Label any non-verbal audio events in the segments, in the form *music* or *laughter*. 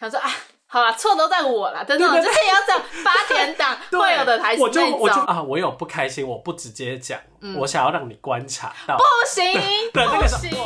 想说啊，好啦，错都在我啦，真的就是要这样八点档 *laughs* 会有的台词我就我就啊，我有不开心，我不直接讲，我想要让你观察到。不行，*laughs* 对，不行。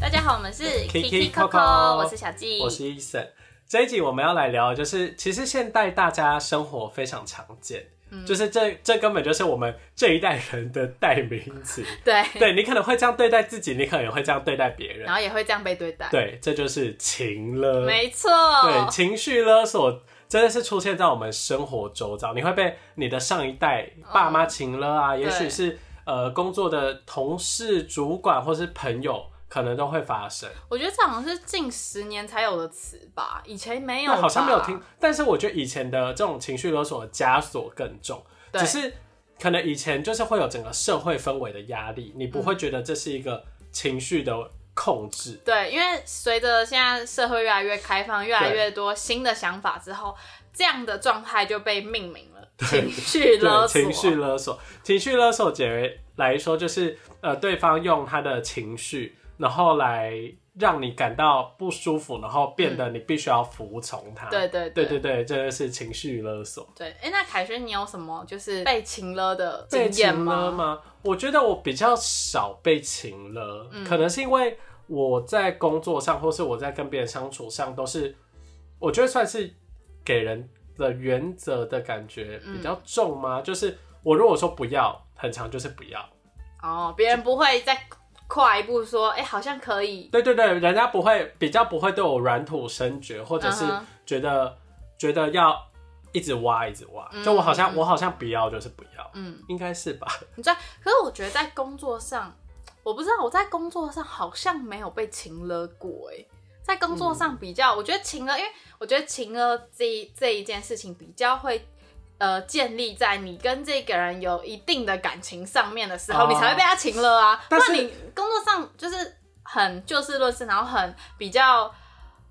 大家好，我们是 Kiki Coco，Coco 我是小纪，我是 Eason。这一集我们要来聊的就是，其实现代大家生活非常常见，嗯就是这这根本就是我们这一代人的代名词。*laughs* 对，对你可能会这样对待自己，你可能也会这样对待别人然。后也会这样被对待，对，这就是情勒。没错，对，情绪勒索真的是出现在我们生活周遭，你会被你的上一代爸妈情勒啊，也许是呃工作的同事、主管或是朋友，可能都会发生。我觉得这好像是近十年才有的词吧，以前没有好像没有听，但是我觉得以前的这种情绪勒索的枷锁更重，对只是可能以前就是会有整个社会氛围的压力，你不会觉得这是一个情绪的控制。对，因为随着现在社会越来越开放，越来越多新的想法之后，这样的状态就被命名了 *laughs* 情绪勒，索。情绪勒索，情绪勒索，简为来说就是呃，对方用他的情绪，然后来让你感到不舒服，然后变得你必须要服从他。对对对对对，这就是情绪勒索。对，哎、那凯旋，你有什么就是被情勒的被经验吗？吗？我觉得我比较少被情勒，嗯可能是因为我在工作上，或是我在跟别人相处上，都是我觉得算是给人的原则的感觉比较重吗？就是我如果说不要，很长就是不要。哦，别人不会再跨一步说，哎、好像可以。对对对，人家不会比较不会对我软土生绝，或者是觉得、觉得要一直挖一直挖，嗯就我好像我好像不要就是不要，嗯，应该是吧？你在，可是我觉得在工作上，我不知道我在工作上好像没有被情勒过、哎，在工作上比较，我觉得情勒，因为我觉得情勒这一这一件事情比较会。呃，建立在你跟这个人有一定的感情上面的时候，哦你才会被他情了啊。不但是你工作上就是很就事论事，然后很比较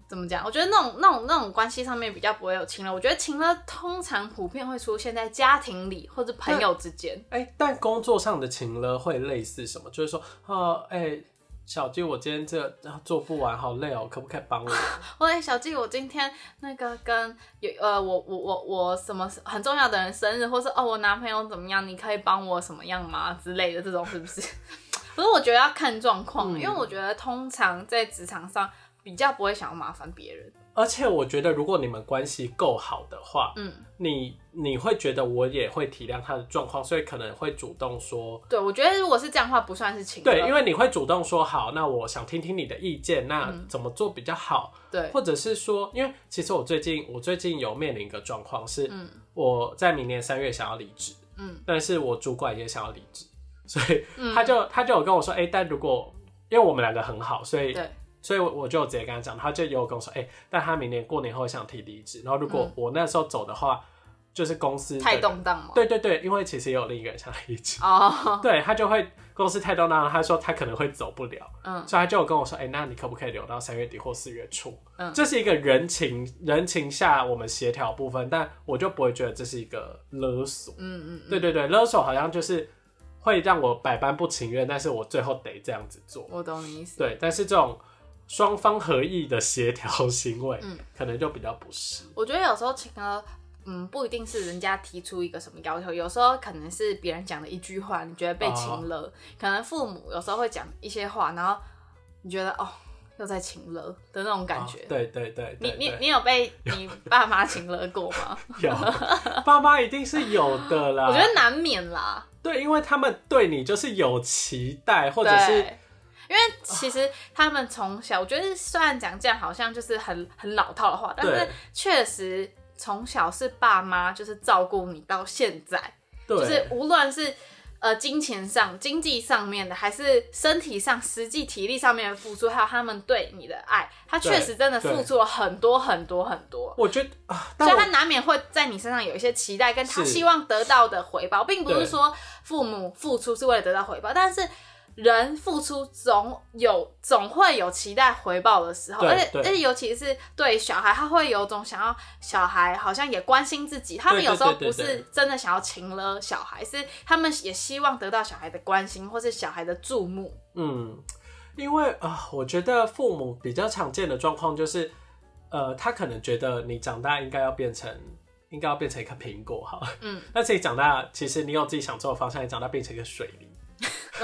怎么讲？我觉得那种那种那种关系上面比较不会有情了。我觉得情了通常普遍会出现在家庭里或者朋友之间。哎、但工作上的情了会类似什么？就是说，呃，哎、小弟，我今天这做不完，好累哦，可不可以帮我？*laughs* 喂，小季，我今天那个跟有呃，我我我我什么很重要的人生日，或是哦我男朋友怎么样，你可以帮我什么样吗之类的这种是不是？*laughs* 可是我觉得要看状况，嗯因为我觉得通常在职场上比较不会想要麻烦别人。而且我觉得，如果你们关系够好的话，嗯，你你会觉得我也会体谅他的状况，所以可能会主动说，对，我觉得如果是这样的话，不算是情。对，因为你会主动说好，那我想听听你的意见，那怎么做比较好？对或者是说，因为其实我最近我最近有面临一个状况是，嗯我在明年三月想要离职，嗯，但是我主管也想要离职，所以他就、他就有跟我说，哎、但如果因为我们两个很好，所以对所以我我就直接跟他讲，他就也有跟我说，哎、但他明年过年后想提离职，然后如果我那时候走的话，就是公司太人动荡嘛。对对对，因为其实也有另一个人想离职，哦，对他就会公司太动荡，他说他可能会走不了，嗯所以他就跟我说，哎、那你可不可以留到三月底或四月初？嗯这是一个人情人情下我们协调部分，但我就不会觉得这是一个勒索。嗯嗯嗯，对对对，勒索好像就是会让我百般不情愿，但是我最后得这样子做。我懂你意思。对，但是这种双方合意的协调行为，嗯可能就比较不是。我觉得有时候情歌，嗯，不一定是人家提出一个什么要求，有时候可能是别人讲的一句话，你觉得被情了，可能父母有时候会讲一些话，然后你觉得哦，又在情勒的那种感觉。哦对对对你你对对你有被你爸妈情勒过吗？有 *laughs* 爸妈一定是有的啦。*laughs* 我觉得难免啦，对，因为他们对你就是有期待，或者是对。因为其实他们从小，我觉得虽然讲这样好像就是很很老套的话，但是对。确实从小是爸妈就是照顾你到现在，对，就是无论是呃金钱上、经济上面的，还是身体上、实际体力上面的付出，还有他们对你的爱，他确实真的付出了很多很多很多。我觉得啊，所以他难免会在你身上有一些期待，跟他希望得到的回报，并不是对。说父母付出是为了得到回报，但是人付出总有总会有期待回报的时候，而且对。而且尤其是对小孩，他会有种想要小孩好像也关心自己，他们有时候不是真的想要情了小孩，是他们也希望得到小孩的关心或是小孩的注目。嗯，因为啊、我觉得父母比较常见的状况就是，呃，他可能觉得你长大应该要变成，应该要变成一颗苹果哈，嗯，*laughs* 但自己长大，其实你有自己想做的方向，你长大变成一个水梨，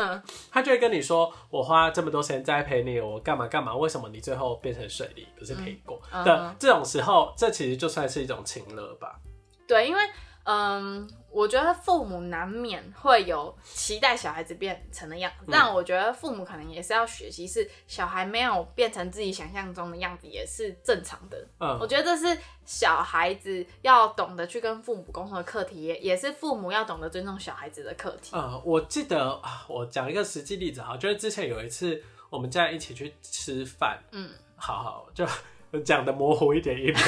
嗯，他就会跟你说，我花这么多时间栽培你，我干嘛干嘛，为什么你最后变成水梨不是苹果？嗯的这种时候，这其实就算是一种情了吧？对，因为嗯，我觉得父母难免会有期待小孩子变成的样子，但我觉得父母可能也是要学习，是小孩没有变成自己想象中的样子，也是正常的。嗯我嗯，觉得这是小孩子要懂得去跟父母沟通的课题，也也是父母要懂得尊重小孩子的课题。嗯，我记得啊，我讲一个实际例子哈，就是之前有一次我们家人一起去吃饭，嗯，好好就讲的模糊一点一点。*laughs*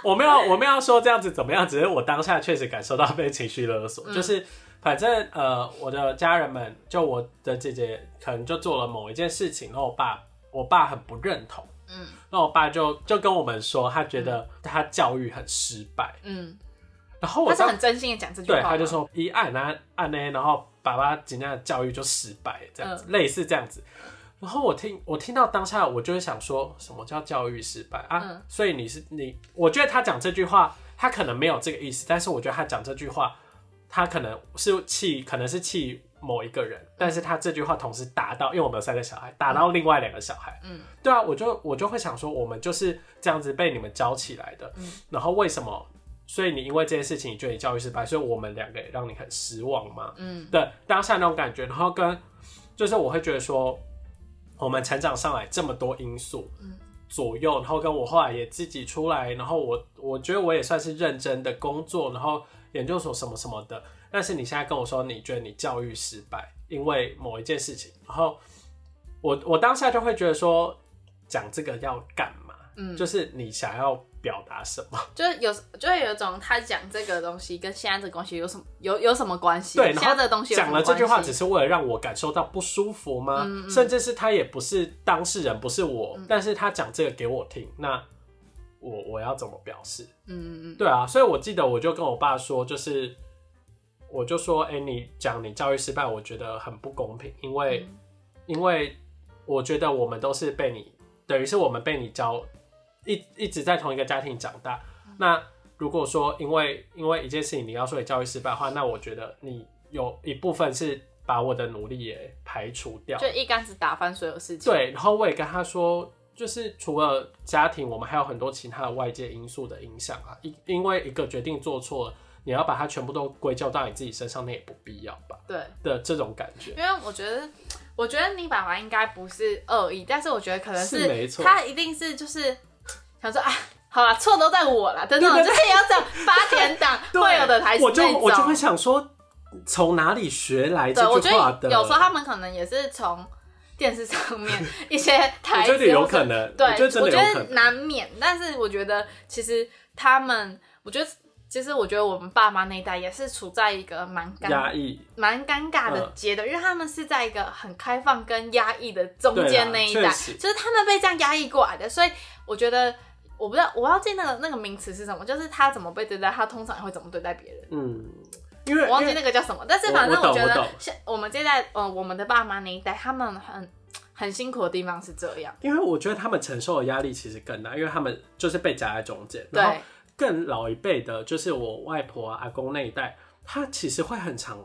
*laughs* 我没有我没有要说这样子怎么样，只是我当下确实感受到被情绪勒索，嗯。就是反正呃我的家人们，就我的姐姐可能就做了某一件事情，然后我爸我爸很不认同，嗯。那我爸就就跟我们说，他觉得他教育很失败，嗯，然后我是很真心的讲这句话对，他就说一按啊按呢，然后爸爸今天的教育就失败，这样子，类似这样子。然后我听我听到当下，我就会想说，什么叫教育失败啊？嗯所以你是你，我觉得他讲这句话，他可能没有这个意思，但是我觉得他讲这句话，他可能是气，可能是气某一个人，但是他这句话同时打到，因为我们有三个小孩，打到另外两个小孩，嗯，对啊，我就我就会想说，我们就是这样子被你们教起来的，嗯然后为什么？所以你因为这件事情，你觉得你教育失败，所以我们两个也让你很失望吗？嗯对当下那种感觉，然后跟就是我会觉得说，我们成长上来这么多因素，嗯。左右，然后跟我后来也自己出来，然后我我觉得我也算是认真的工作，然后研究所什么什么的，但是你现在跟我说你觉得你教育失败，因为某一件事情，然后我我当下就会觉得说，讲这个要干嘛？嗯，就是你想要表达什么？就是有，就会有一种他讲这个东西跟现在这个东西有什么有有什么关系？对，然后讲了这句话，只是为了让我感受到不舒服吗？嗯嗯甚至是他也不是当事人，不是我，但是他讲这个给我听，那我我要怎么表示？嗯嗯嗯对啊，所以我记得我就跟我爸说，就是我就说，哎、你讲你教育失败，我觉得很不公平，因为、嗯因为我觉得我们都是被你，等于是我们被你教一一直在同一个家庭长大。嗯那如果说因为因为一件事情你要说你教育失败的话，那我觉得你有一部分是把我的努力也排除掉。就一竿子打翻所有事情。，对，然后我也跟他说，就是除了家庭，我们还有很多其他的外界因素的影响啊。因因为一个决定做错了，你要把它全部都归咎到你自己身上，那也不必要吧对，的这种感觉。因为我觉得，我觉得你爸爸应该不是恶意，但是我觉得可能是没错他一定是就是想说，啊，好啦，错都在我啦的那种，对对就是要这样八点档 *laughs* 会有的台词我就我就会想说，从哪里学来这句话的？得有时候他们可能也是从电视上面 *laughs* 一些台词，我觉得有可能，对，我觉得。难免。但是我觉得其实他们，我觉得其实我觉得我们爸妈那一代也是处在一个蛮尴压抑，蛮尴尬的嗯阶段，因为他们是在一个很开放跟压抑的中间那一代，就是他们被这样压抑过来的，所以我觉得。我不知道，我要记那个那个名词是什么，就是他怎么被对待，他通常会怎么对待别人。嗯，因为我忘记那个叫什么，但是反正我觉得像我们这一代，呃，我们的爸妈那一代，他们很很辛苦的地方是这样，因为我觉得他们承受的压力其实更大，因为他们就是被夹在中间。对，更老一辈的，就是我外婆啊、阿公那一代，他其实会很长，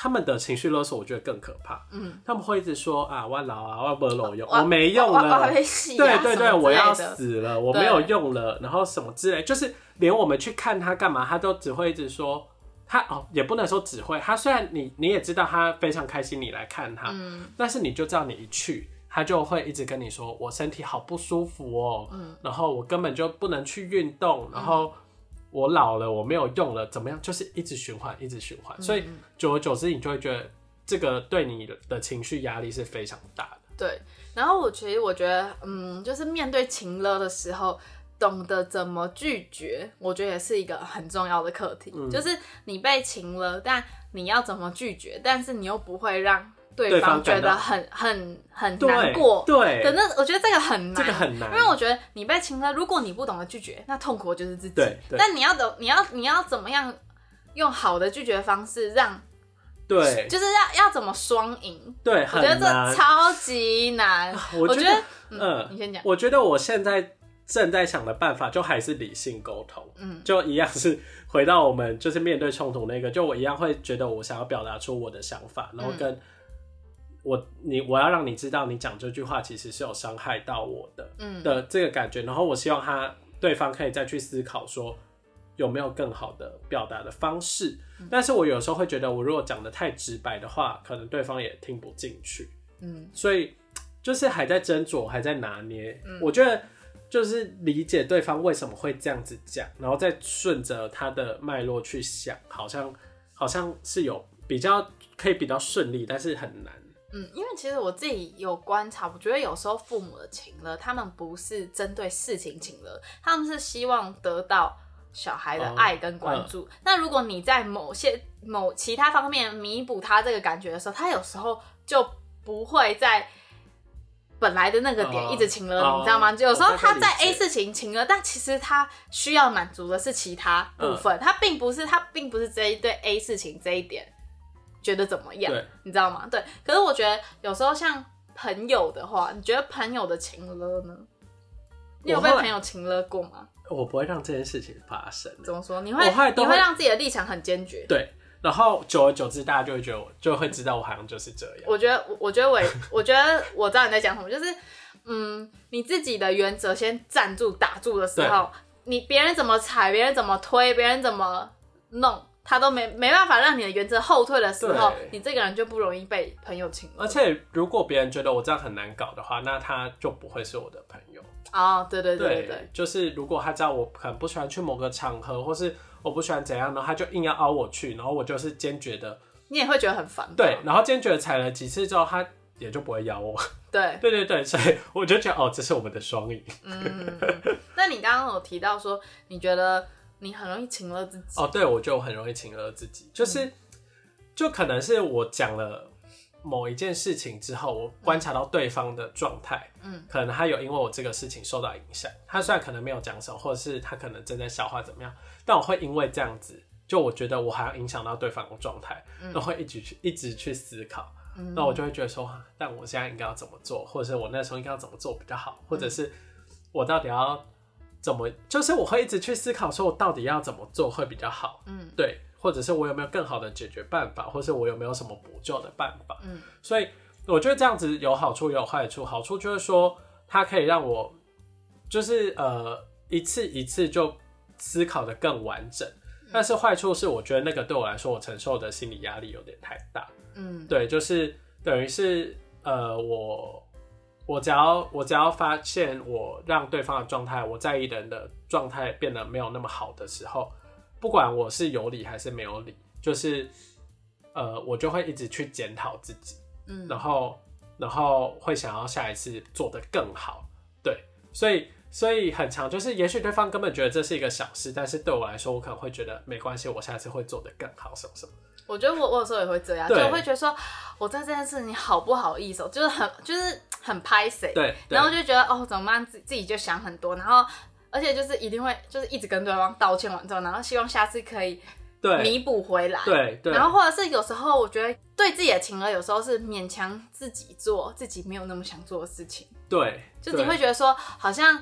他们的情绪勒索，我觉得更可怕。嗯，他们会一直说啊，我老啊，我没有用，我我没用了。啊，对对对，我要死了，我对没有用了，然后什么之类，就是连我们去看他干嘛，他都只会一直说他哦，也不能说只会，他虽然你你也知道他非常开心你来看他，嗯。但是你就知道你一去，他就会一直跟你说我身体好不舒服哦，嗯。然后我根本就不能去运动，然后我老了我没有用了，怎么样？就是一直循环，一直循嗯环，所以久而久之，你就会觉得这个对你的情绪压力是非常大的。对，然后我其实我觉得，嗯，就是面对情勒的时候，懂得怎么拒绝，我觉得也是一个很重要的课题。嗯就是你被情了，但你要怎么拒绝，但是你又不会让对对方觉得很很很难过。对的那，我觉得这个很难，这个很难因为我觉得你被情了，如果你不懂得拒绝，那痛苦就是自己。对对但你要懂，你要你要怎么样用好的拒绝方式让对就是要要怎么双赢？对，我觉得这。超级难。我觉得得，嗯，你先讲。我觉得我现在正在想的办法，就还是理性沟通，嗯就一样是回到我们就是面对冲突那个，就我一样会觉得我想要表达出我的想法，然后嗯跟我你我要让你知道，你讲这句话其实是有伤害到我的嗯的这个感觉，然后我希望他对方可以再去思考说。有没有更好的表达的方式？嗯但是我有时候会觉得，我如果讲的太直白的话，可能对方也听不进去。嗯所以就是还在斟酌，还在拿捏。嗯我觉得就是理解对方为什么会这样子讲，然后再顺着他的脉络去想，好像好像是有比较可以比较顺利，但是很难。嗯，因为其实我自己有观察，我觉得有时候父母的情了，他们不是针对事情情了，他们是希望得到小孩的哦爱跟关注。那如果你在某些某其他方面弥补他这个感觉的时候，他有时候就不会在本来的那个点哦一直情勒你，哦你知道吗？就有时候他在 A 事情情了，但其实他需要满足的是其他部分，他并不是他并不是这一对 A 事情这一点觉得怎么样，你知道吗？对，可是我觉得有时候像朋友的话，你觉得朋友的情了呢？你有被朋友情了过吗？我不会让这件事情发生。怎么说？你会你会让自己的立场很坚决。对，然后久而久之，大家就会觉得我就会知道我好像就是这样。我觉得，我我觉得我，*laughs* 我觉得我知道你在讲什么，就是嗯，你自己的原则先站住、打住的时候，你别人怎么踩，别人怎么推，别人怎么弄，他都没没办法让你的原则后退的时候，你这个人就不容易被朋友请了。而且如果别人觉得我这样很难搞的话，那他就不会是我的朋友。哦，对对对对对，就是如果他知道我可能不喜欢去某个场合，或是我不喜欢怎样，然后他就硬要凹我去，然后我就是坚决的你也会觉得很烦吧。对，然后坚决踩了几次之后，他也就不会邀我。对，*laughs* 对对对，所以我就觉得哦，这是我们的双赢。嗯。那你刚刚有提到说，你觉得你很容易情了自己，哦，对，我觉得我很容易情勒自己，就是、就可能是我讲了某一件事情之后，我观察到对方的状态，嗯，可能他有因为我这个事情受到影响，他虽然可能没有讲什么，或者是他可能正在消化怎么样，但我会因为这样子，就我觉得我好像影响到对方的状态，嗯。那、会一直去一直去思考。那我就会觉得说，啊但我现在应该要怎么做，或者是我那时候应该要怎么做比较好，或者是我到底要怎么，就是我会一直去思考，说我到底要怎么做会比较好，嗯。对，或者是我有没有更好的解决办法，或是我有没有什么补救的办法，嗯。所以我觉得这样子有好处也有坏处，好处就是说它可以让我就是呃一次一次就思考的更完整，但是坏处是我觉得那个对我来说，我承受的心理压力有点太大。嗯。对，就是等于是呃，我我只要我只要发现我让对方的状态，我在意的人的状态变得没有那么好的时候，不管我是有理还是没有理，就是呃，我就会一直去检讨自己，嗯然后然后会想要下一次做得更好。对，所以。所以很长，就是也许对方根本觉得这是一个小事，但是对我来说，我可能会觉得没关系，我下次会做得更好，什么什么。我觉得我我有时候也会这样，就对会觉得说我在这件事你好不好意思哦，就是很就是很拍谁，对，然后就觉得哦怎么办，自自己就想很多，然后而且就是一定会就是一直跟对方道歉完之后，然后希望下次可以对。弥补回来，对对，然后或者是有时候我觉得对自己的情勒，有时候是勉强自己做自己没有那么想做的事情，对，就你对。会觉得说好像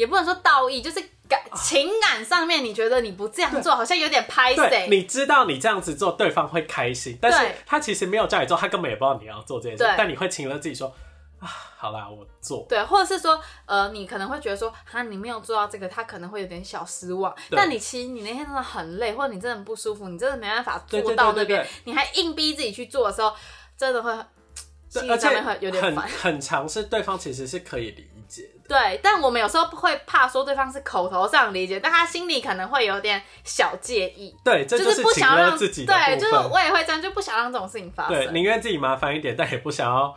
也不能说道义，就是感情感上面你觉得你不这样做好像有点拍，谁，你知道你这样子做，对方会开心，但是他其实没有叫你做，他根本也不知道你要做这件事对，但你会请了自己说啊，好啦，我做。对，或者是说，呃，你可能会觉得说，哈，你没有做到这个，他可能会有点小失望。但你其实你那天真的很累，或者你真的很不舒服，你真的没办法做到那边对对对，你还硬逼自己去做的时候，真的会心而且理上面会有点很烦。很长，是对方其实是可以理解的。对，但我们有时候会怕说对方是口头上理解，但他心里可能会有点小介意，对，这就是是不想让自己对，就是。我也会这样，就不想让这种事情发对，生。宁愿自己麻烦一点，但也不想要。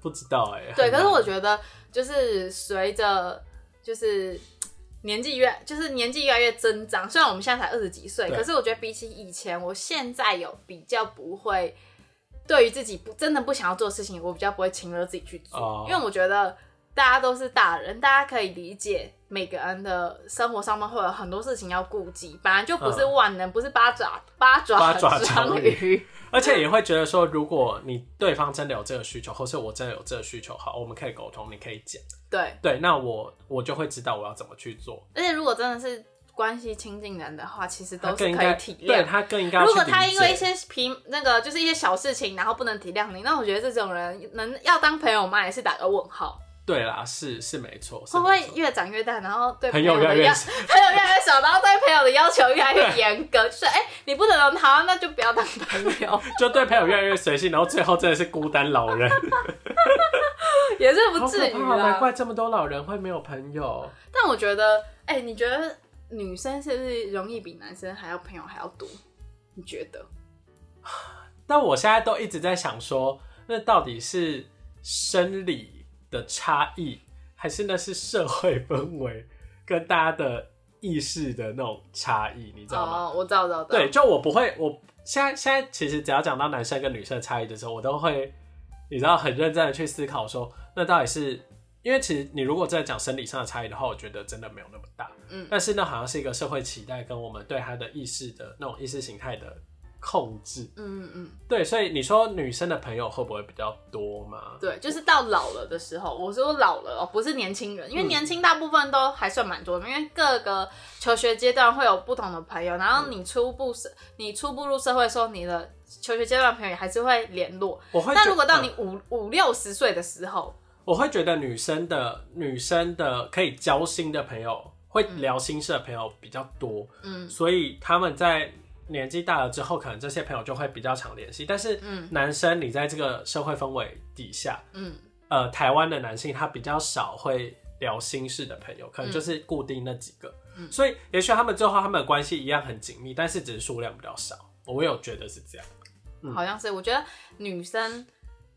不知道哎、对，可是我觉得就是随着就是年纪越就是年纪越来越增长，虽然我们现在才二十几岁，可是我觉得比起以前，我现在有比较不会对于自己不真的不想要做的事情，我比较不会轻了自己去做，哦因为我觉得大家都是大人，大家可以理解每个人的生活上面会有很多事情要顾及，本来就不是嗯万能，不是八爪八爪八爪鱼。*laughs* 而且也会觉得说，如果你对方真的有这个需求，或是我真的有这个需求，好，我们可以沟通，你可以讲，对，对，那我我就会知道我要怎么去做。而且如果真的是关系亲近人的话，其实都是可以体谅对。他更应该如果他因为一些平那个就是一些小事情，然后不能体谅你，那我觉得这种人能要当朋友吗？也是打个问号。对啦，是是没错，是会不会越长越大，然后对朋友越来越少朋友越来越少，然后对朋友的要求越来越严格，就是哎、你不能好，那就不要当朋友，*laughs* 就对朋友越来越随性，然后最后真的是孤单老人，*laughs* 也是不至于难。怪这么多老人会没有朋友。但我觉得，哎、你觉得女生是不是容易比男生还要朋友还要多？你觉得？*sighs* 但我现在都一直在想说，那到底是生理的差异，还是那是社会氛围 *laughs* 跟大家的意识的那种差异？你知道吗？哦，我知道，知道，知道对，，就我不会，我现在现在其实只要讲到男生跟女生的差异的时候，我都会，你知道，很认真的去思考说，那到底是因为其实你如果在讲生理上的差异的话，我觉得真的没有那么大，嗯但是那好像是一个社会期待跟我们对他的意识的那种意识形态的控制，嗯嗯，对，所以你说女生的朋友会不会比较多吗？对，就是到老了的时候，我说老了哦，不是年轻人，因为嗯。年轻大部分都还算蛮多的，因为各个求学阶段会有不同的朋友，然后你初步社，你初步入社会的时候，你的求学阶段的朋友还是会联络。我会觉，但如果到嗯你五五六十岁的时候，我会觉得女生的女生的可以交心的朋友，会聊心事的朋友比较多，嗯。所以他们在年纪大了之后，可能这些朋友就会比较常联系。但是嗯。男生你在这个社会氛围底下，嗯。呃，台湾的男性他比较少会聊心事的朋友，可能就是固定那几个，嗯。所以也许他们最后他们的关系一样很紧密，但是只是数量比较少。我有觉得是这样，嗯。好像是，我觉得女生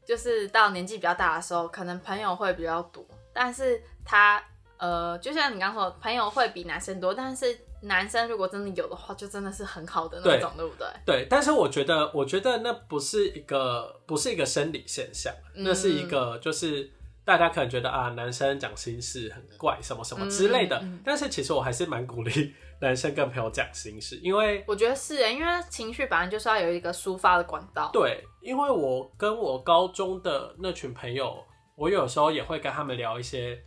就是到年纪比较大的时候，可能朋友会比较多，但是她呃，就像你刚刚说，朋友会比男生多，但是男生如果真的有的话，就真的是很好的那种，对不对？对，但是我觉得，我觉得那不是一个不是一个生理现象，嗯那是一个就是大家可能觉得啊，男生讲心事很怪，什么什么之类的。嗯嗯嗯但是其实我还是蛮鼓励男生跟朋友讲心事，因为我觉得是耶，因为情绪本来就是要有一个抒发的管道。对，因为我跟我高中的那群朋友，我有时候也会跟他们聊一些，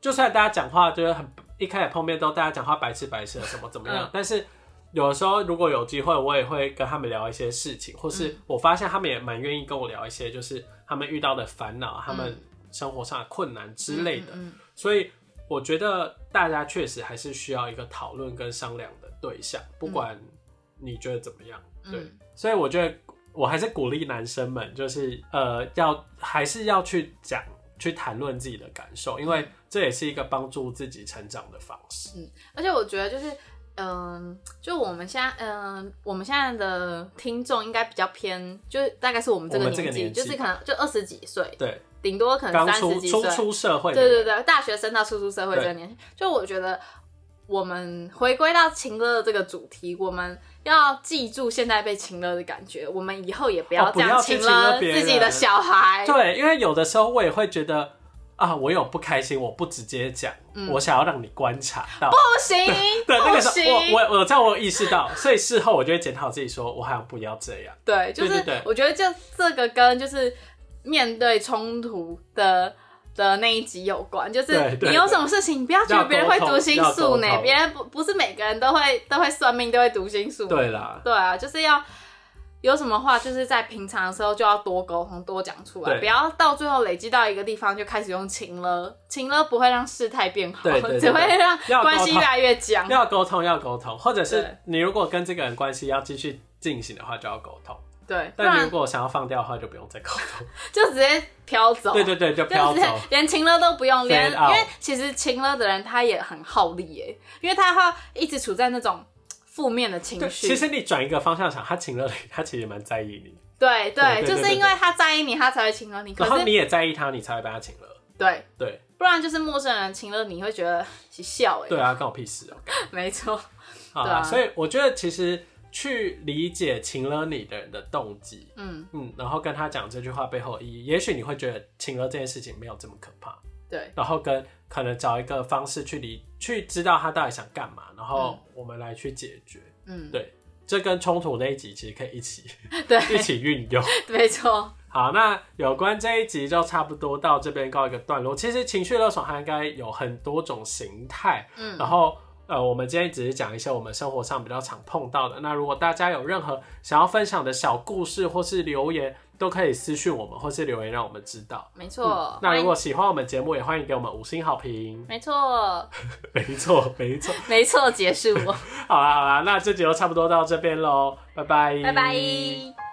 就算大家讲话就是很一开始碰面都大家讲话白痴白痴的什么怎么样，嗯。但是有的时候如果有机会，我也会跟他们聊一些事情，或是嗯。我发现他们也蛮愿意跟我聊一些，就是他们遇到的烦恼、他们生活上的困难之类的，嗯。嗯所以我觉得大家确实还是需要一个讨论跟商量的对象，不管你觉得怎么样，对。嗯。所以我觉得我还是鼓励男生们，就是呃，要还是要去讲、去谈论自己的感受，因为这也是一个帮助自己成长的方式。嗯而且我觉得就是，嗯、就我们现在，嗯、我们现在的听众应该比较偏，就是大概是我们这个年纪，就是可能就二十几岁，对，顶多可能三十几岁，出社会，对对对，大学生到初出社会这个年纪，就我觉得我们回归到情乐这个主题，我们要记住现在被情乐的感觉，我们以后也不要这样情勒勒别人自己的小孩。对，因为有的时候我也会觉得啊，我有不开心，我不直接讲，我想要让你观察到。嗯不行，*laughs* 对，那不个时候行，我我我在我有意识到，所以事后我就会检讨自己说，我好像不要这样。对，就是我觉得就这个跟就是面对冲突的。的那一集有关，就是你有什么事情，你不要觉得别人会读心术呢别人不不是每个人都会都会算命，都会读心术。对啦，对啊，就是要有什么话，就是在平常的时候就要多沟通、多讲出来，不要到最后累积到一个地方就开始用情了。情了不会让事态变好，*laughs* 只会让关系越来越僵。要沟通，要沟通，或者是你如果跟这个人关系要继续进行的话，就要沟通。对，但如果想要放掉的话，就不用再沟通。*laughs* 就直接飘走。对对对，就飘走。*laughs* 连情乐都不用，连因为其实情乐的人他也很耗力耶，因为他会一直处在那种负面的情对，绪。其实你转一个方向想，他情了你，他其实蛮在意你，对对，就是因为他在意你，他才会情了你。可是然后你也在意他，你才会被他情了。对，对不然就是陌生人情了你会觉得是笑哎。对啊，关我屁事啊。*laughs* 没错。好啦，对啊所以我觉得其实去理解情了你的人的动机，嗯，嗯，然后跟他讲这句话背后的意义，也许你会觉得情了这件事情没有这么可怕。对，然后跟可能找一个方式去理去知道他到底想干嘛，然后我们来去解决。嗯，对，这跟冲突那一集其实可以一起 *laughs* 对，一起运用。*laughs* 没错，好，那有关这一集就差不多到这边告一个段落。其实情绪勒索它应该有很多种形态，嗯。然后呃，我们今天只是讲一些我们生活上比较常碰到的。那如果大家有任何想要分享的小故事或是留言，都可以私讯我们或是留言让我们知道。没错。那如果喜欢我们节目，也欢迎给我们五星好评迎。*laughs* 没错，没错，没错。没错，结束，*laughs* 好啦好啦，那这集就差不多到这边喽，拜拜，拜拜。